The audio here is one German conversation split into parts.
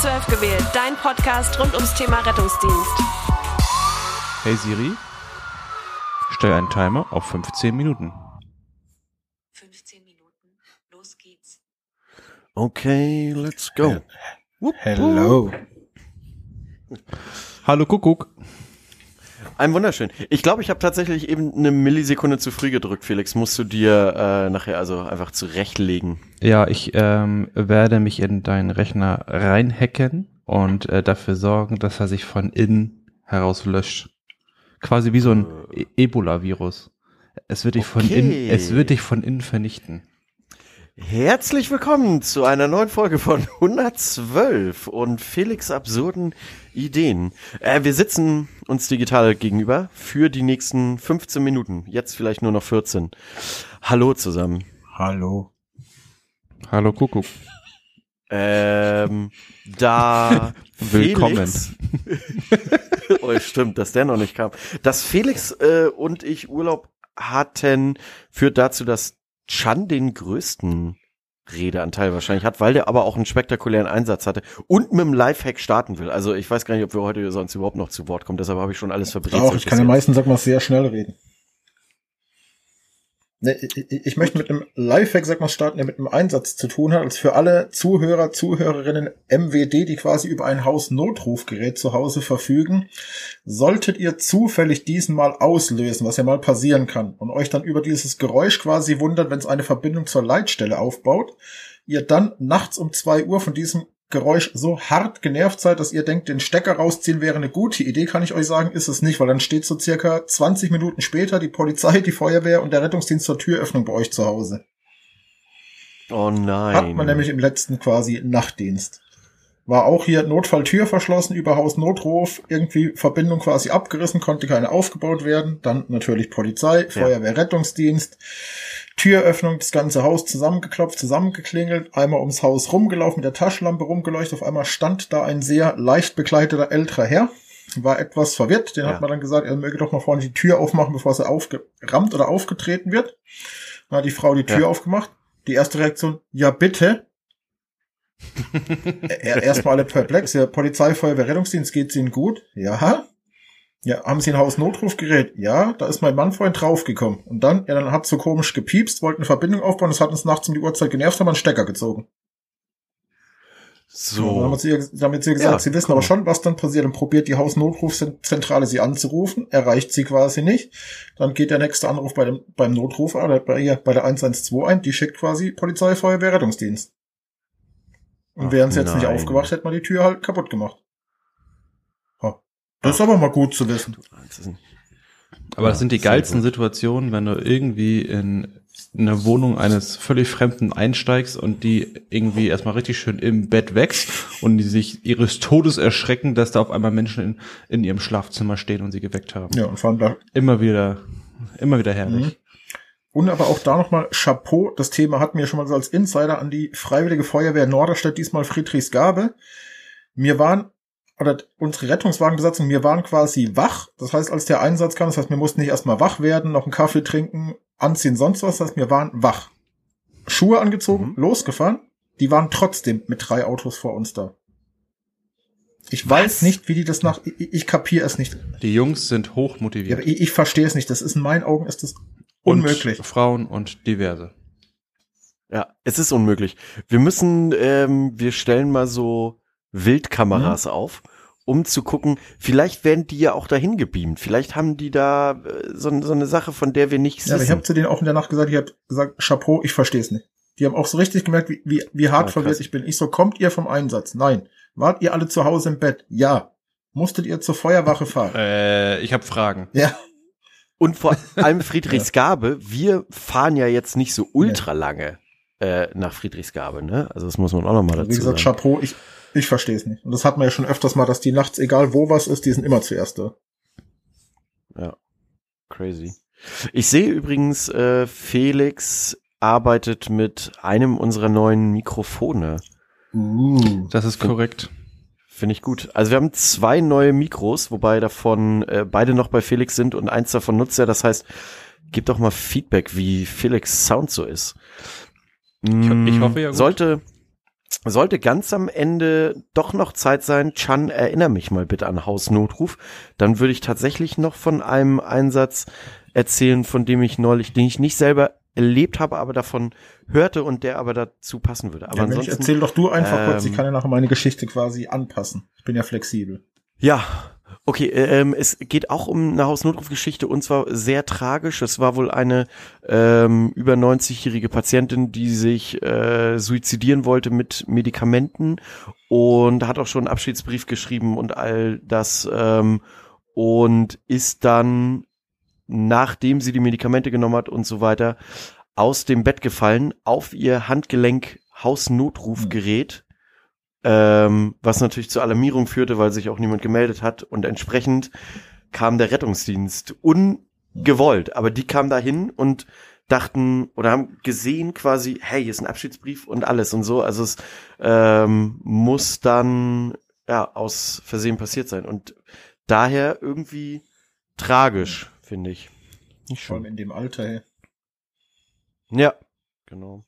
12 gewählt, dein Podcast rund ums Thema Rettungsdienst. Hey Siri, stell einen Timer auf 15 Minuten. 15 Minuten, los geht's. Okay, let's go. Hello. Hallo Kuckuck. Ein wunderschön. Ich glaube, ich habe tatsächlich eben eine Millisekunde zu früh gedrückt, Felix. Musst du dir äh, nachher also einfach zurechtlegen. Ja, ich ähm, werde mich in deinen Rechner reinhacken und äh, dafür sorgen, dass er sich von innen heraus löscht. Quasi wie so ein e Ebola-Virus. Es wird dich von Okay. innen, es wird dich von innen vernichten. Herzlich willkommen zu einer neuen Folge von 112 und Felix absurden Ideen. Äh, wir sitzen uns digital gegenüber für die nächsten 15 Minuten. Jetzt vielleicht nur noch 14. Hallo zusammen. Hallo. Hallo Kuckuck. Ähm, da Willkommen. Oh, stimmt, dass der noch nicht kam. Dass Felix äh, und ich Urlaub hatten, führt dazu, dass Chan den größten Redeanteil wahrscheinlich hat, weil der aber auch einen spektakulären Einsatz hatte und mit dem Lifehack starten will. Also ich weiß gar nicht, ob wir heute sonst überhaupt noch zu Wort kommen, deshalb habe ich schon alles verbrezelt. Auch, ich kann bis meistens, sag mal, sehr schnell reden. Ne, ich, ich möchte mit einem Lifehack, sag mal, starten, der mit einem Einsatz zu tun hat, als für alle Zuhörer, Zuhörerinnen MWD, die quasi über ein Hausnotrufgerät zu Hause verfügen. Solltet ihr zufällig diesen mal auslösen, was ja mal passieren kann, und euch dann über dieses Geräusch quasi wundert, wenn es eine Verbindung zur Leitstelle aufbaut, ihr dann nachts um zwei Uhr von diesem Geräusch so hart genervt seid, dass ihr denkt, den Stecker rausziehen wäre eine gute Idee, kann ich euch sagen, ist es nicht, weil dann steht so circa 20 Minuten später die Polizei, die Feuerwehr und der Rettungsdienst zur Türöffnung bei euch zu Hause. Oh nein. Hat man nämlich im letzten quasi Nachtdienst. War auch hier Notfalltür verschlossen, über Hausnotruf, irgendwie Verbindung quasi abgerissen, konnte keine aufgebaut werden. Dann natürlich Polizei, Feuerwehr, Rettungsdienst. Türöffnung, das ganze Haus zusammengeklopft, zusammengeklingelt, einmal ums Haus rumgelaufen, mit der Taschenlampe rumgeleuchtet. Auf einmal stand da ein sehr leicht bekleideter älterer Herr, war etwas verwirrt. Den Ja. hat man dann gesagt, er möge doch mal vorne die Tür aufmachen, bevor sie aufgerammt oder aufgetreten wird. Dann hat die Frau die Tür Ja. aufgemacht. Die erste Reaktion, ja bitte. Er- Erstmal alle perplex. Ja, Polizei, Feuerwehr, Rettungsdienst, geht's Ihnen gut? Ja. Ja, haben Sie ein Hausnotrufgerät? Ja, da ist mein Mann vorhin draufgekommen. Und dann, ja, dann hat so komisch gepiepst, wollten eine Verbindung aufbauen, das hat uns nachts um die Uhrzeit genervt, haben wir einen Stecker gezogen. Und Dann haben So. wir zu ihr, damit sie gesagt, Ja, sie wissen cool. aber schon, was dann passiert. Dann probiert die Hausnotrufzentrale sie anzurufen, erreicht sie quasi nicht. Dann geht der nächste Anruf bei dem, beim Notrufer oder bei ihr, bei der 112 ein, die schickt quasi Polizei, Feuerwehr, Rettungsdienst. Und wären sie jetzt nicht aufgewacht, hätte man die Tür halt kaputt gemacht. Das ist aber mal gut zu wissen. Aber das sind die geilsten. Situationen, wenn du irgendwie in eine Wohnung eines völlig Fremden einsteigst und die irgendwie erstmal richtig schön im Bett wächst und die sich ihres Todes erschrecken, dass da auf einmal Menschen in, in ihrem Schlafzimmer stehen und sie geweckt haben. Ja, und vor allem da Immer wieder, immer wieder herrlich. Mhm. Und aber auch da nochmal Chapeau. Das Thema hatten wir schon mal so als Insider an die Freiwillige Feuerwehr Norderstedt, diesmal Friedrichsgabe. Wir waren, oder unsere Rettungswagenbesatzung, wir waren quasi wach. Das heißt, als der Einsatz kam, das heißt, wir mussten nicht erstmal wach werden, noch einen Kaffee trinken, anziehen, sonst was. Das heißt, wir waren wach. Schuhe angezogen, Mhm. losgefahren. Die waren trotzdem mit drei Autos vor uns da. Ich weiß nicht, wie die das nach, ich, ich kapiere es nicht. Die Jungs sind Ja, hochmotiviert. aber ich, ich verstehe es nicht. Das ist in meinen Augen ist das Und unmöglich. Frauen und diverse. Ja, es ist unmöglich. Wir müssen, ähm, wir stellen mal so Wildkameras Mhm. auf, um zu gucken, vielleicht werden die ja auch dahin gebeamt. Vielleicht haben die da äh, so, so eine Sache, von der wir nichts Ja, aber ich wissen. habe zu denen auch in der Nacht gesagt, ich habe gesagt, Chapeau, ich verstehe es nicht. Die haben auch so richtig gemerkt, wie, wie, wie hart Ja, verwirrt krass. ich bin. Ich so, kommt ihr vom Einsatz? Nein. Wart ihr alle zu Hause im Bett? Ja. Musstet ihr zur Feuerwache fahren? Äh, ich habe Fragen. Ja. Und vor allem Friedrichsgabe, wir fahren ja jetzt nicht so ultra lange äh, nach Friedrichsgabe, ne? Also das muss man auch nochmal dazu Wie gesagt, sagen. Chapeau, ich, ich verstehe es nicht. Und das hat man ja schon öfters mal, dass die nachts, egal wo was ist, die sind immer zuerst da. Ja, crazy. Ich sehe übrigens, äh, Felix arbeitet mit einem unserer neuen Mikrofone. Uh. Das ist korrekt. Finde ich gut. Also wir haben zwei neue Mikros, wobei davon äh, beide noch bei Felix sind und eins davon nutzt er. Das heißt, gib doch mal Feedback, wie Felix Sound so ist. Ich, ich Mm, hoffe ja gut. Sollte, sollte ganz am Ende doch noch Zeit sein, Chan, erinnere mich mal bitte an Hausnotruf, dann würde ich tatsächlich noch von einem Einsatz erzählen, von dem ich neulich, den ich nicht selber erlebt habe, aber davon hörte und der aber dazu passen würde. Aber ja, ansonsten, erzähl doch du einfach kurz, ich ähm, kann ja nachher meine Geschichte quasi anpassen. Ich bin ja flexibel. Ja, okay, ähm, es geht auch um eine Hausnotrufgeschichte und zwar sehr tragisch. Es war wohl eine ähm, über 90-jährige Patientin, die sich äh, suizidieren wollte mit Medikamenten und hat auch schon einen Abschiedsbrief geschrieben und all das ähm, und ist dann, nachdem sie die Medikamente genommen hat und so weiter, aus dem Bett gefallen, auf ihr Handgelenk Hausnotrufgerät ähm, was natürlich zur Alarmierung führte, weil sich auch niemand gemeldet hat und entsprechend kam der Rettungsdienst ungewollt, aber die kamen dahin und dachten oder haben gesehen quasi, hey, hier ist ein Abschiedsbrief und alles und so, also es ähm, muss dann ja aus Versehen passiert sein und daher irgendwie tragisch, finde ich. Nicht Vor allem in dem Alter, hey. Ja, genau.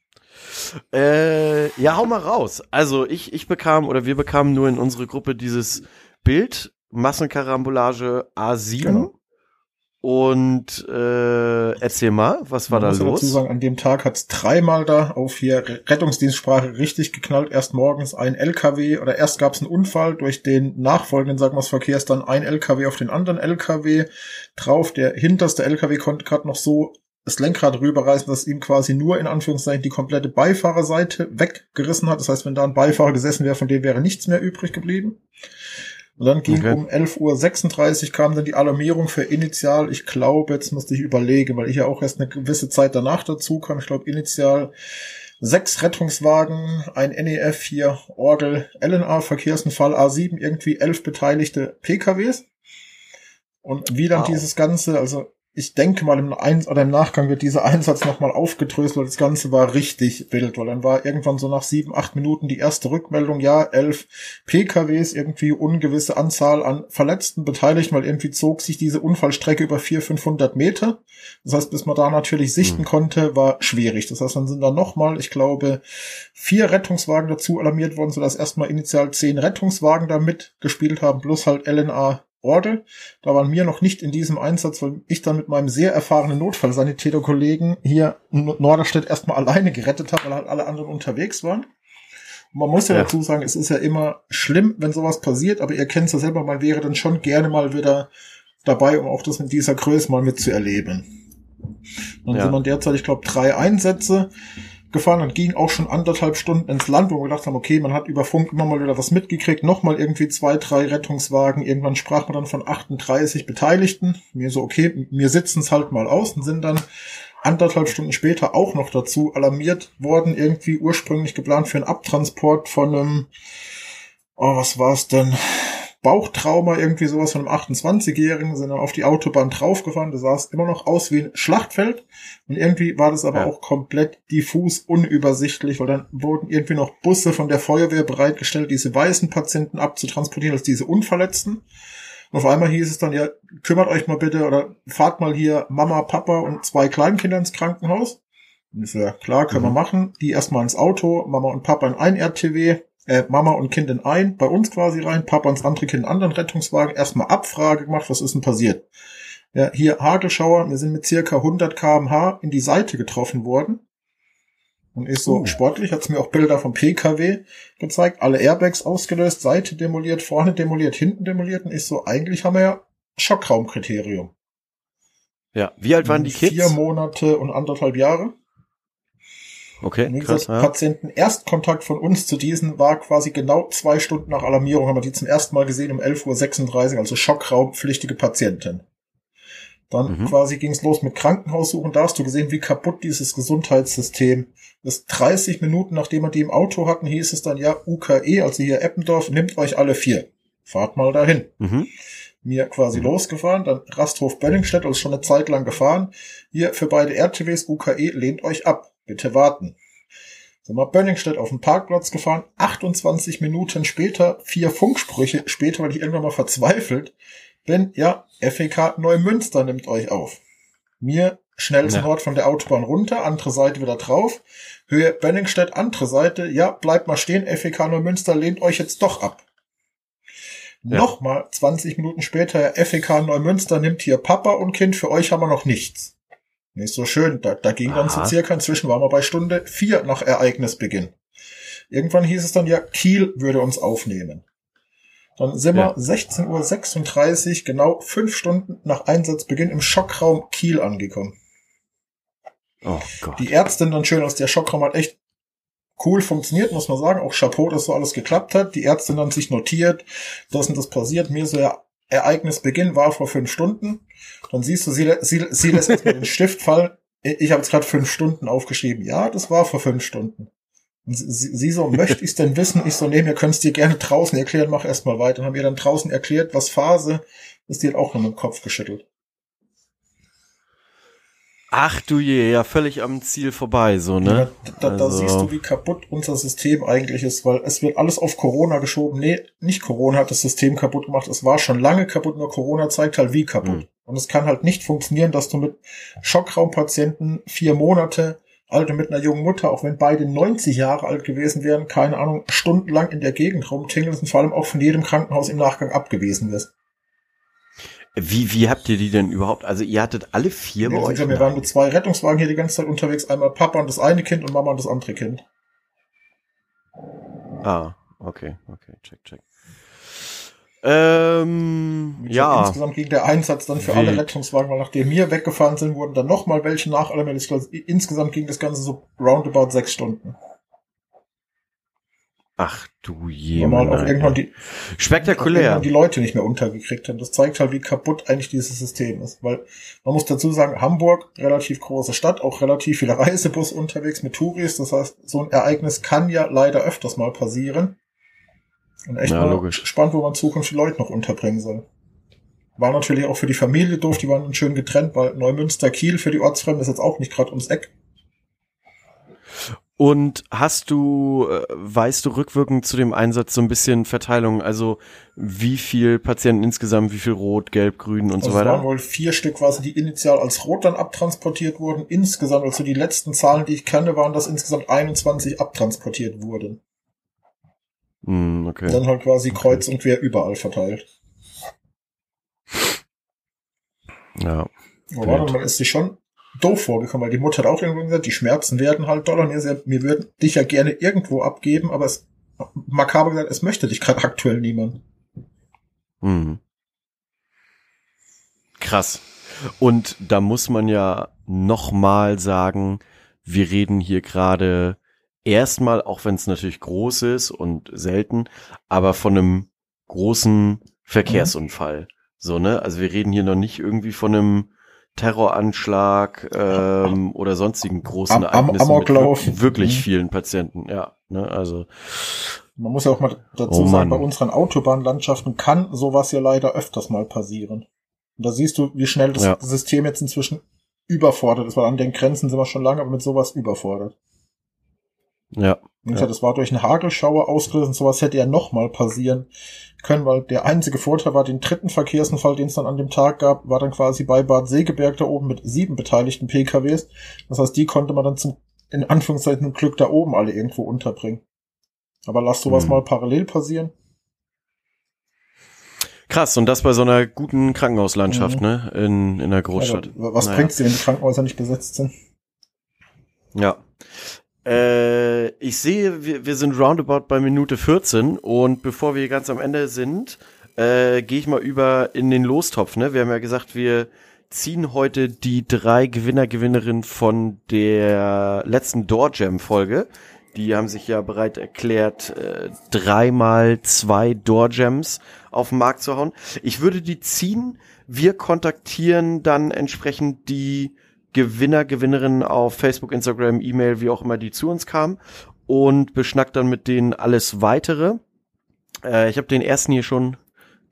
Äh, ja, hau mal raus. Also ich, ich bekam oder wir bekamen nur in unsere Gruppe dieses Bild, Massenkarambolage A7. Genau. Und äh, erzähl mal, was war Man da muss ja dazu los? sagen, an dem Tag hat's dreimal da auf hier Rettungsdienstsprache richtig geknallt. Erst morgens ein LKW oder erst gab's einen Unfall durch den nachfolgenden, sagen wir Verkehrs, dann ein LKW auf den anderen LKW drauf. Der hinterste LKW konnte gerade noch so das Lenkrad rüberreißen, dass ihm quasi nur in Anführungszeichen die komplette Beifahrerseite weggerissen hat. Das heißt, wenn da ein Beifahrer gesessen wäre, von dem wäre nichts mehr übrig geblieben. Und dann ging Okay. um 11.36 Uhr kam dann die Alarmierung für initial, ich glaube, jetzt musste ich überlegen, weil ich ja auch erst eine gewisse Zeit danach dazu kam. Ich glaube, initial sechs Rettungswagen, ein NEF hier, Orgel, LNA, Verkehrsunfall A7, irgendwie elf beteiligte PKWs. Und wie dann Wow. dieses Ganze, also ich denke mal im Ein oder im Nachgang wird dieser Einsatz nochmal aufgedröselt, weil das Ganze war richtig wild, weil dann war irgendwann so nach sieben, acht Minuten die erste Rückmeldung, ja, elf PKWs, irgendwie ungewisse Anzahl an Verletzten beteiligt, weil irgendwie zog sich diese Unfallstrecke über 400, 500 Meter. Das heißt, bis man da natürlich sichten Hm. konnte, war schwierig. Das heißt, dann sind dann nochmal, ich glaube, vier Rettungswagen dazu alarmiert worden, sodass erstmal initial zehn Rettungswagen da mitgespielt haben, plus halt LNA Orgel. Da waren wir noch nicht in diesem Einsatz, weil ich dann mit meinem sehr erfahrenen Notfallsanitäterkollegen hier in Norderstedt erstmal alleine gerettet habe, weil halt alle anderen unterwegs waren. Und man muss ja, Ja. dazu sagen, es ist ja immer schlimm, wenn sowas passiert, aber ihr kennt es ja selber, man wäre dann schon gerne mal wieder dabei, um auch das in dieser Größe mal mitzuerleben. Dann Ja. sind man derzeit, ich glaube, drei Einsätze gefahren und ging auch schon anderthalb Stunden ins Land, wo wir gedacht haben, okay, man hat über Funk immer mal wieder was mitgekriegt, nochmal irgendwie zwei, drei Rettungswagen, irgendwann sprach man dann von 38 Beteiligten. Mir so, okay, wir sitzen es halt mal aus und sind dann anderthalb Stunden später auch noch dazu alarmiert worden, irgendwie ursprünglich geplant für einen Abtransport von einem, oh, was war's denn? Bauchtrauma, irgendwie sowas von einem 28-Jährigen, sind dann auf die Autobahn draufgefahren. Das sah immer noch aus wie ein Schlachtfeld. Und irgendwie war das aber Ja. auch komplett diffus, unübersichtlich, weil dann wurden irgendwie noch Busse von der Feuerwehr bereitgestellt, diese weißen Patienten abzutransportieren als diese Unverletzten. Und auf einmal hieß es dann, ja, kümmert euch mal bitte oder fahrt mal hier Mama, Papa und zwei Kleinkinder ins Krankenhaus. Und ich so, ja, klar, können Mhm. wir machen. Die erstmal ins Auto, Mama und Papa in ein RTW, äh, Mama und Kind in ein, bei uns quasi rein, Papa ins andere Kind in einen anderen Rettungswagen, erstmal Abfrage gemacht, was ist denn passiert? Ja, hier Hagelschauer, wir sind mit circa 100 kmh in die Seite getroffen worden. Und ist so Uh. sportlich, hat's mir auch Bilder vom PKW gezeigt, alle Airbags ausgelöst, Seite demoliert, vorne demoliert, hinten demoliert und ich so, eigentlich haben wir ja Schockraumkriterium. Ja, wie alt waren die Kids? Vier Monate und anderthalb Jahre. Okay, Wie krass. Ja. Patienten Erstkontakt von uns zu diesen war quasi genau zwei Stunden nach Alarmierung, haben wir die zum ersten Mal gesehen um 11.36 Uhr, also schockraumpflichtige Patientin. Dann Mhm. quasi ging es los mit Krankenhaussuchen. Da hast du gesehen, wie kaputt dieses Gesundheitssystem ist. 30 Minuten nachdem wir die im Auto hatten, hieß es dann, ja, UKE, also hier Eppendorf, nimmt euch alle vier. Fahrt mal dahin Mhm. Mir quasi Mhm. losgefahren, dann Rasthof Bönningstedt, also schon eine Zeit lang gefahren. Hier für beide RTWs UKE, lehnt euch ab, bitte warten. Sind wir Bönningstedt auf den Parkplatz gefahren, 28 Minuten später, vier Funksprüche später, weil ich irgendwann mal verzweifelt bin, ja, FEK Neumünster nimmt euch auf. Mir schnellsten Ja. Ort von der Autobahn runter, andere Seite wieder drauf. Höhe Benningstedt, andere Seite, ja, bleibt mal stehen, FEK Neumünster lehnt euch jetzt doch ab. Ja. Nochmal 20 Minuten später, FEK Neumünster nimmt hier Papa und Kind, für euch haben wir noch nichts. Nicht so schön, da, da ging dann so circa, inzwischen waren wir bei Stunde vier nach Ereignisbeginn. Irgendwann hieß es dann ja, Kiel würde uns aufnehmen. Dann sind Ja. wir 16.36 Uhr, genau fünf Stunden nach Einsatzbeginn im Schockraum Kiel angekommen. Oh Gott. Die Ärztin dann schön aus der Schockraum hat echt cool funktioniert, muss man sagen. Auch Chapeau, dass so alles geklappt hat. Die Ärztin dann sich notiert, das und das passiert. Mir so ja, Ereignisbeginn war vor fünf Stunden. Dann siehst du, sie, sie, sie lässt erstmal den Stift fallen. Ich ich habe jetzt gerade fünf Stunden aufgeschrieben. Ja, das war vor fünf Stunden. Und sie, sie so, möchte ich's denn wissen? Ich so, nee, mir könnt's dir gerne draußen erklären, mach erstmal weiter. Und haben ihr dann draußen erklärt, was Phase ist, die hat auch nur mit dem Kopf geschüttelt. Ach du je, ja, völlig am Ziel vorbei, so, ne? Ja, da, da Also- siehst du, wie kaputt unser System eigentlich ist, weil es wird alles auf Corona geschoben. Nee, nicht Corona hat das System kaputt gemacht. Es war schon lange kaputt, nur Corona zeigt halt, wie kaputt. Hm. Und es kann halt nicht funktionieren, dass du mit Schockraumpatienten vier Monate, Alte mit einer jungen Mutter, auch wenn beide 90 Jahre alt gewesen wären, keine Ahnung, stundenlang in der Gegend rumtingelst und vor allem auch von jedem Krankenhaus im Nachgang abgewiesen wirst. Wie, wie habt ihr die denn überhaupt? Also ihr hattet alle vier bei Wir, euch? wir waren mit zwei Rettungswagen hier die ganze Zeit unterwegs. Einmal Papa und das eine Kind und Mama und das andere Kind. Ah, okay, okay, check, check. Ähm, gesagt, ja, Insgesamt ging der Einsatz dann für Wild. alle Rettungswagen, weil nachdem wir weggefahren sind, wurden dann nochmal welche. Ich glaube, insgesamt ging das Ganze so roundabout sechs Stunden. Ach du Weil je, man Mann, auch irgendwann Alter. die, Spektakulär. die Leute nicht mehr untergekriegt haben. Das zeigt halt, wie kaputt eigentlich dieses System ist. Weil man muss dazu sagen, Hamburg, relativ große Stadt, auch relativ viele Reisebus unterwegs mit Touris. Das heißt, so ein Ereignis kann ja leider öfters mal passieren. Und echt Ja, mal logisch. gespannt, wo man zukünftig Leute noch unterbringen soll. War natürlich auch für die Familie doof, die waren schön getrennt, weil Neumünster, Kiel für die Ortsfremden ist jetzt auch nicht gerade ums Eck. Und hast du, äh, weißt du rückwirkend zu dem Einsatz so ein bisschen Verteilung, also wie viel Patienten insgesamt, wie viel Rot, Gelb, Grün und Also so es waren weiter? wohl vier Stück quasi, die initial als Rot dann abtransportiert wurden. Insgesamt, also die letzten Zahlen, die ich kenne, waren, dass insgesamt 21 abtransportiert wurden. Hm, okay. Dann halt quasi kreuz und quer überall verteilt. Ja. Aber Wild. man ist sich schon doof vorgekommen, weil die Mutter hat auch irgendwo gesagt, die Schmerzen werden halt doller. Und sagt, wir würden dich ja gerne irgendwo abgeben, aber es makaber gesagt, es möchte dich gerade aktuell niemand. Mhm. Krass. Und da muss man ja nochmal sagen, wir reden hier gerade erstmal, auch wenn es natürlich groß ist und selten, aber von einem großen Verkehrsunfall. So, ne? Also wir reden hier noch nicht irgendwie von einem Terroranschlag ähm, oder sonstigen großen Am- Ereignissen Amoklauf. mit wirklich Mhm. vielen Patienten. Ja, ne? Also Man muss ja auch mal dazu Oh sagen, bei unseren Autobahnlandschaften kann sowas ja leider öfters mal passieren. Und da siehst du, wie schnell das Ja. System jetzt inzwischen überfordert ist, weil an den Grenzen sind wir schon lange, aber mit sowas überfordert. ja, Wie gesagt, das war durch einen Hagelschauer ausgelöst und sowas hätte ja nochmal passieren können, weil der einzige Vorteil war, den dritten Verkehrsunfall, den es dann an dem Tag gab, war dann quasi bei Bad Segeberg da oben mit sieben beteiligten PKWs. Das heißt, die konnte man dann zum, in Anführungszeichen, Glück da oben alle irgendwo unterbringen. Aber lass sowas Hm. mal parallel passieren. Krass, und das bei so einer guten Krankenhauslandschaft, Mhm. ne? In, in einer Großstadt. Also, was Naja. bringt's dir, wenn die Krankenhäuser nicht besetzt sind? Ja. Äh, ich sehe, wir, wir sind roundabout bei Minute 14 und bevor wir ganz am Ende sind, äh, gehe ich mal über in den Lostopf, ne? Wir haben ja gesagt, wir ziehen heute die drei Gewinner, Gewinnerinnen von der letzten Door Jam Folge. Die haben sich ja bereit erklärt, äh, dreimal zwei Door Jams auf den Markt zu hauen. Ich würde die ziehen. Wir kontaktieren dann entsprechend die Gewinner, Gewinnerinnen auf Facebook, Instagram, E-Mail, wie auch immer die zu uns kamen und beschnackt dann mit denen alles weitere. Äh, ich habe den ersten hier schon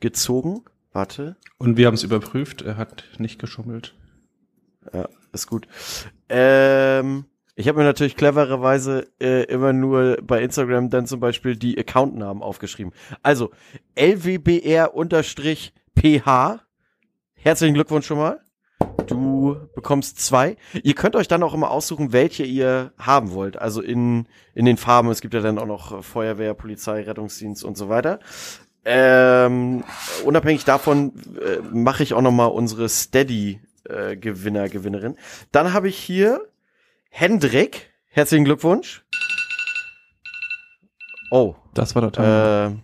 gezogen. Warte, Und wir haben es überprüft, er hat nicht geschummelt. ja, ist gut. Ähm, ich habe mir natürlich clevererweise äh, immer nur bei Instagram dann zum Beispiel die Accountnamen aufgeschrieben. Also LWBR-PH. Herzlichen Glückwunsch schon mal. Du bekommst zwei. Ihr könnt euch dann auch immer aussuchen, welche ihr haben wollt. Also in, in den Farben. Es gibt ja dann auch noch Feuerwehr, Polizei, Rettungsdienst und so weiter. Ähm, unabhängig davon äh, mache ich auch noch mal unsere Steady äh, Gewinner, Gewinnerin. Dann habe ich hier Hendrik. Herzlichen Glückwunsch. Oh, Das war der Teil.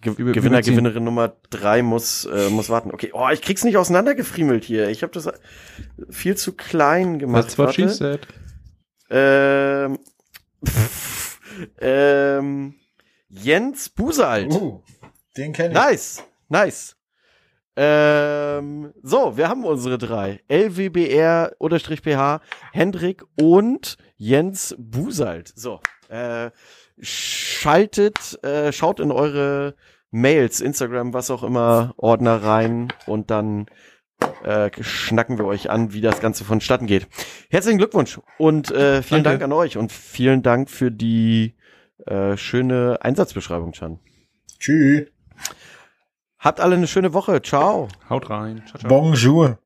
Ge Über- Gewinner. Gewinnerin Nummer drei muss, äh, muss warten. Okay, oh, ich krieg's nicht auseinandergefriemelt hier. Ich habe das viel zu klein gemacht. That's what she said. Ähm, ähm, Jens Busalt. Uh, den kenne ich. Nice, nice. Ähm, so, wir haben unsere drei. LWBR-PH, Hendrik und Jens Busalt. So, äh, schaltet, äh, schaut in eure Mails, Instagram, was auch immer, Ordner rein und dann äh, schnacken wir euch an, wie das Ganze vonstatten geht. Herzlichen Glückwunsch und äh, vielen Danke. Dank an euch und vielen Dank für die äh, schöne Einsatzbeschreibung, Chan. Tschüss. Habt alle eine schöne Woche. Ciao. Haut rein. Ciao, ciao. Bonjour.